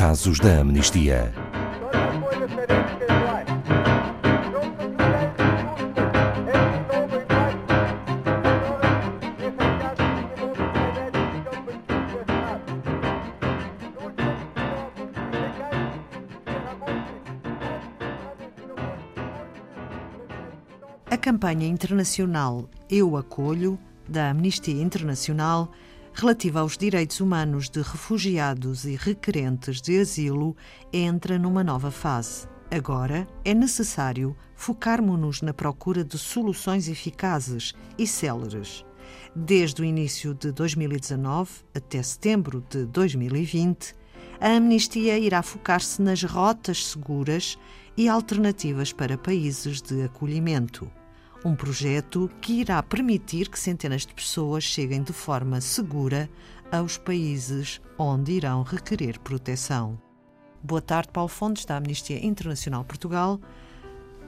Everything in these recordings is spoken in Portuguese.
Casos da Amnistia. A campanha internacional Eu Acolho, da Amnistia Internacional, relativa aos direitos humanos de refugiados e requerentes de asilo, entra numa nova fase. Agora é necessário focarmos-nos na procura de soluções eficazes e céleres. Desde o início de 2019 até setembro de 2020, a Amnistia irá focar-se nas rotas seguras e alternativas para países de acolhimento. Um projeto que irá permitir que centenas de pessoas cheguem de forma segura aos países onde irão requerer proteção. Boa tarde, Paulo Fontes, da Amnistia Internacional Portugal.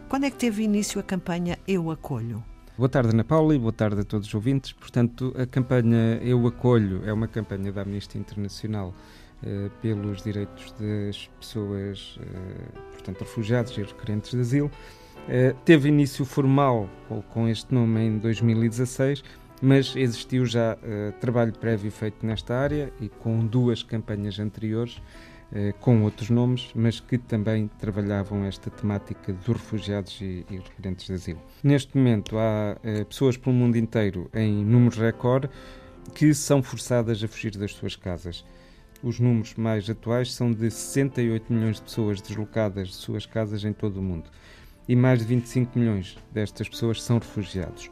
Quando é que teve início a campanha Eu Acolho? Boa tarde, Ana Paula, e boa tarde a todos os ouvintes. Portanto, a campanha Eu Acolho é uma campanha da Amnistia Internacional eh, pelos direitos das pessoas, eh, portanto, refugiados e requerentes de asilo. Eh, teve início formal com, este nome em 2016, mas existiu já eh, trabalho prévio feito nesta área e com duas campanhas anteriores eh, com outros nomes, mas que também trabalhavam esta temática dos refugiados e, e requerentes de asilo. Neste momento há pessoas pelo mundo inteiro em números recorde que são forçadas a fugir das suas casas. Os números mais atuais são de 68 milhões de pessoas deslocadas de suas casas em todo o mundo. E mais de 25 milhões destas pessoas são refugiados.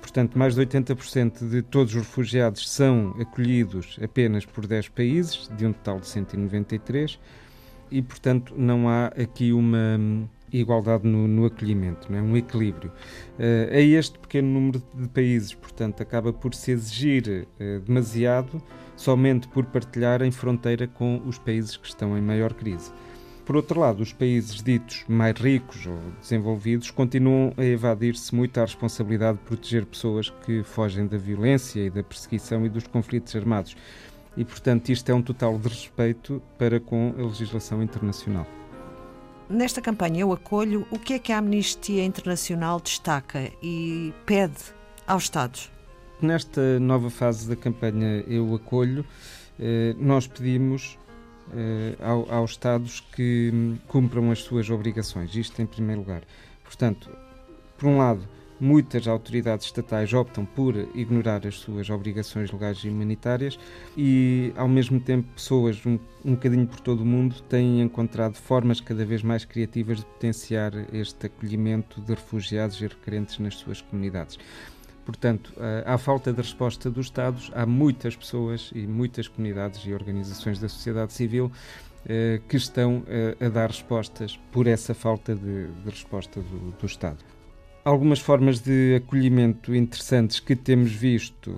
Portanto, mais de 80% de todos os refugiados são acolhidos apenas por 10 países, de um total de 193, e, portanto, não há aqui uma hum, igualdade no, no acolhimento, não é? um equilíbrio. Uh, a este pequeno número de países, portanto, acaba por se exigir uh, demasiado somente por partilhar em fronteira com os países que estão em maior crise. Por outro lado, os países ditos mais ricos ou desenvolvidos continuam a evadir-se muito à responsabilidade de proteger pessoas que fogem da violência e da perseguição e dos conflitos armados. E, portanto, isto é um total de respeito para com a legislação internacional. Nesta campanha Eu Acolho, o que é que a Amnistia Internacional destaca e pede aos Estados? Nesta nova fase da campanha Eu Acolho, eh, nós pedimos eh, aos Estados que hum, cumpram as suas obrigações. Isto em primeiro lugar. Portanto, por um lado, muitas autoridades estatais optam por ignorar as suas obrigações legais e humanitárias e, ao mesmo tempo, pessoas um, um bocadinho por todo o mundo têm encontrado formas cada vez mais criativas de potenciar este acolhimento de refugiados e requerentes nas suas comunidades. Portanto, eh, à falta de resposta dos Estados, há muitas pessoas e muitas comunidades e organizações da sociedade civil eh, que estão eh, a dar respostas por essa falta de, de resposta do, do, Estado. Algumas formas de acolhimento interessantes que temos visto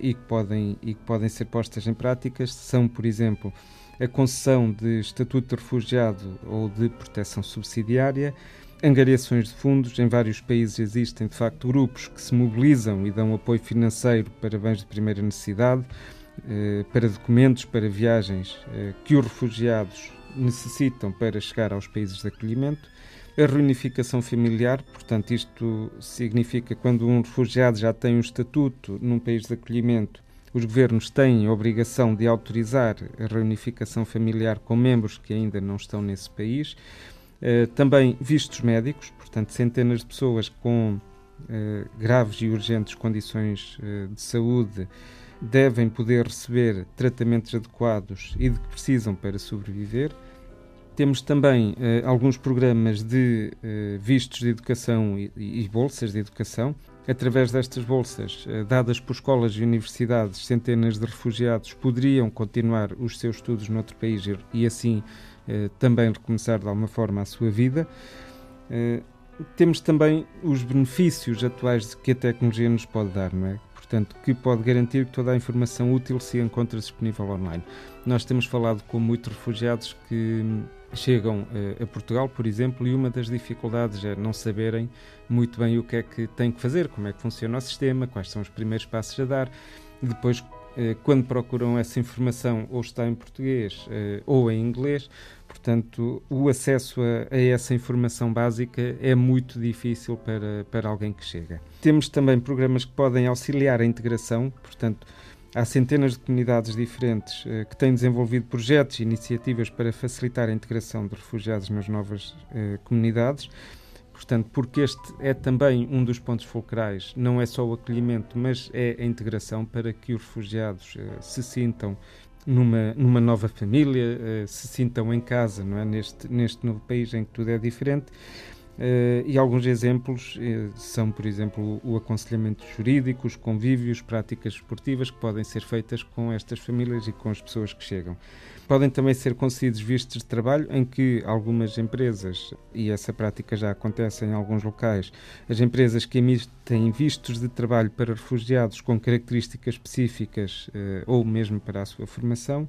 e, que podem, e que podem ser postas em práticas são, por exemplo, a concessão de estatuto de refugiado ou de proteção subsidiária, angariações de fundos. Em vários países existem, de facto, grupos que se mobilizam e dão apoio financeiro para bens de primeira necessidade, eh, para documentos, para viagens eh, que os refugiados necessitam para chegar aos países de acolhimento. A reunificação familiar, portanto, isto significa quando um refugiado já tem um estatuto num país de acolhimento, os governos têm a obrigação de autorizar a reunificação familiar com membros que ainda não estão nesse país. Uh, também vistos médicos, portanto, centenas de pessoas com uh, graves e urgentes condições uh, de saúde devem poder receber tratamentos adequados e de que precisam para sobreviver. Temos também alguns programas de vistos de educação e, e, bolsas de educação. Através destas bolsas, dadas por escolas e universidades, centenas de refugiados poderiam continuar os seus estudos noutro país e, e assim eh, também recomeçar de alguma forma a sua vida. Eh, temos também os benefícios atuais que a tecnologia nos pode dar, não é? Portanto, que pode garantir que toda a informação útil se encontra disponível online. Nós temos falado com muitos refugiados que chegam eh, a Portugal, por exemplo, e uma das dificuldades é não saberem muito bem o que é que têm que fazer, como é que funciona o sistema, quais são os primeiros passos a dar. Depois, eh, quando procuram essa informação, ou está em português eh, ou em inglês. Portanto, o acesso a, a, essa informação básica é muito difícil para, para alguém que chega. Temos também programas que podem auxiliar a integração, portanto, há centenas de comunidades diferentes eh, que têm desenvolvido projetos e iniciativas para facilitar a integração de refugiados nas novas eh, comunidades. Portanto, porque este é também um dos pontos fulcrais, não é só o acolhimento, mas é a integração para que os refugiados eh, se sintam numa, numa nova família, eh, se sintam em casa, não é? Neste, neste novo país em que tudo é diferente. Uh, e alguns exemplos uh, são, por exemplo, o aconselhamento jurídico, os convívios, práticas esportivas que podem ser feitas com estas famílias e com as pessoas que chegam. Podem também ser concedidos vistos de trabalho em que algumas empresas, e essa prática já acontece em alguns locais, as empresas que emitem vistos de trabalho para refugiados com características específicas uh, ou mesmo para a sua formação,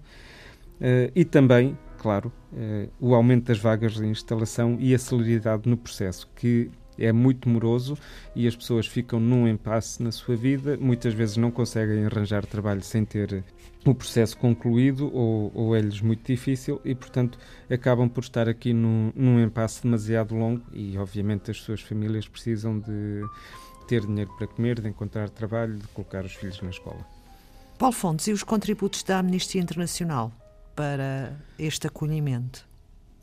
e também claro, eh, o aumento das vagas de instalação e a celeridade no processo, que é muito moroso e as pessoas ficam num impasse na sua vida, muitas vezes não conseguem arranjar trabalho sem ter o processo concluído ou, ou é-lhes muito difícil e, portanto, acabam por estar aqui num, num impasse demasiado longo e, obviamente, as suas famílias precisam de ter dinheiro para comer, de encontrar trabalho, de colocar os filhos na escola. Paulo Fontes, e os contributos da Amnistia Internacional? Para este acolhimento?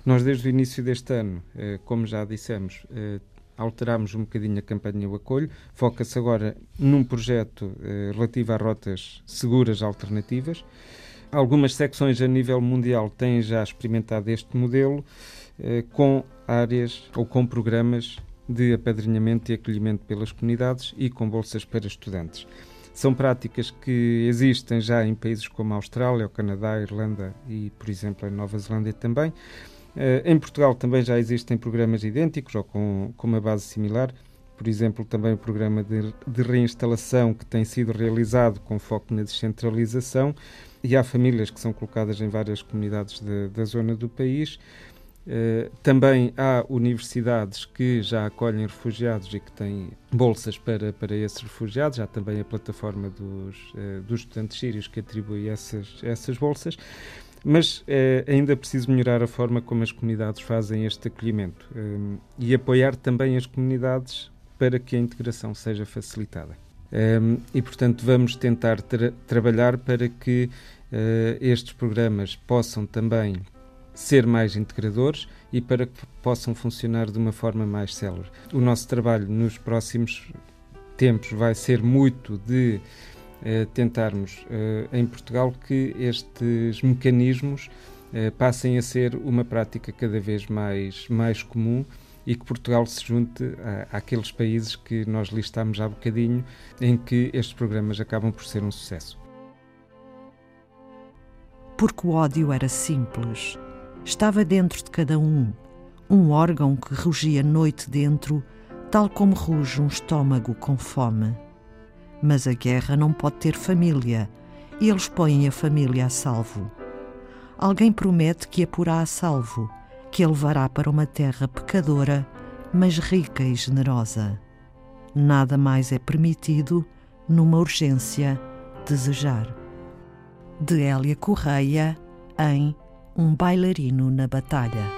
Nós, desde o início deste ano, eh, como já dissemos, eh, alterámos um bocadinho a campanha O Acolho. Foca-se agora num projeto eh, relativo a rotas seguras alternativas. Algumas secções a nível mundial têm já experimentado este modelo com áreas ou com programas de apadrinhamento e acolhimento pelas comunidades e com bolsas para estudantes. São práticas que existem já em países como a Austrália, o Canadá, a Irlanda e, por exemplo, a Nova Zelândia também. Eh, em Portugal também já existem programas idênticos ou com, com uma base similar. Por exemplo, também o programa de, de reinstalação que tem sido realizado com foco na descentralização e há famílias que são colocadas em várias comunidades de, da zona do país. Uh, também há universidades que já acolhem refugiados e que têm bolsas para, para esses refugiados. Há também a plataforma dos, uh, dos estudantes sírios que atribui essas, essas bolsas. Mas é ainda preciso melhorar a forma como as comunidades fazem este acolhimento e apoiar também as comunidades para que a integração seja facilitada. e, portanto, vamos tentar tra trabalhar para que estes programas possam também ser mais integradores e para que possam funcionar de uma forma mais célere. O nosso trabalho nos próximos tempos vai ser muito de eh, tentarmos eh, em Portugal que estes mecanismos eh, passem a ser uma prática cada vez mais, mais comum e que Portugal se junte a, àqueles países que nós listamos há bocadinho, em que estes programas acabam por ser um sucesso. Porque o ódio era simples estava dentro de cada um, um órgão que rugia noite dentro, tal como ruge um estômago com fome. Mas a guerra não pode ter família, e eles põem a família a salvo. Alguém promete que a porá a salvo, que a levará para uma terra pecadora, mas rica e generosa. Nada mais é permitido numa urgência desejar. De Hélia Correia, em um bailarino na batalha.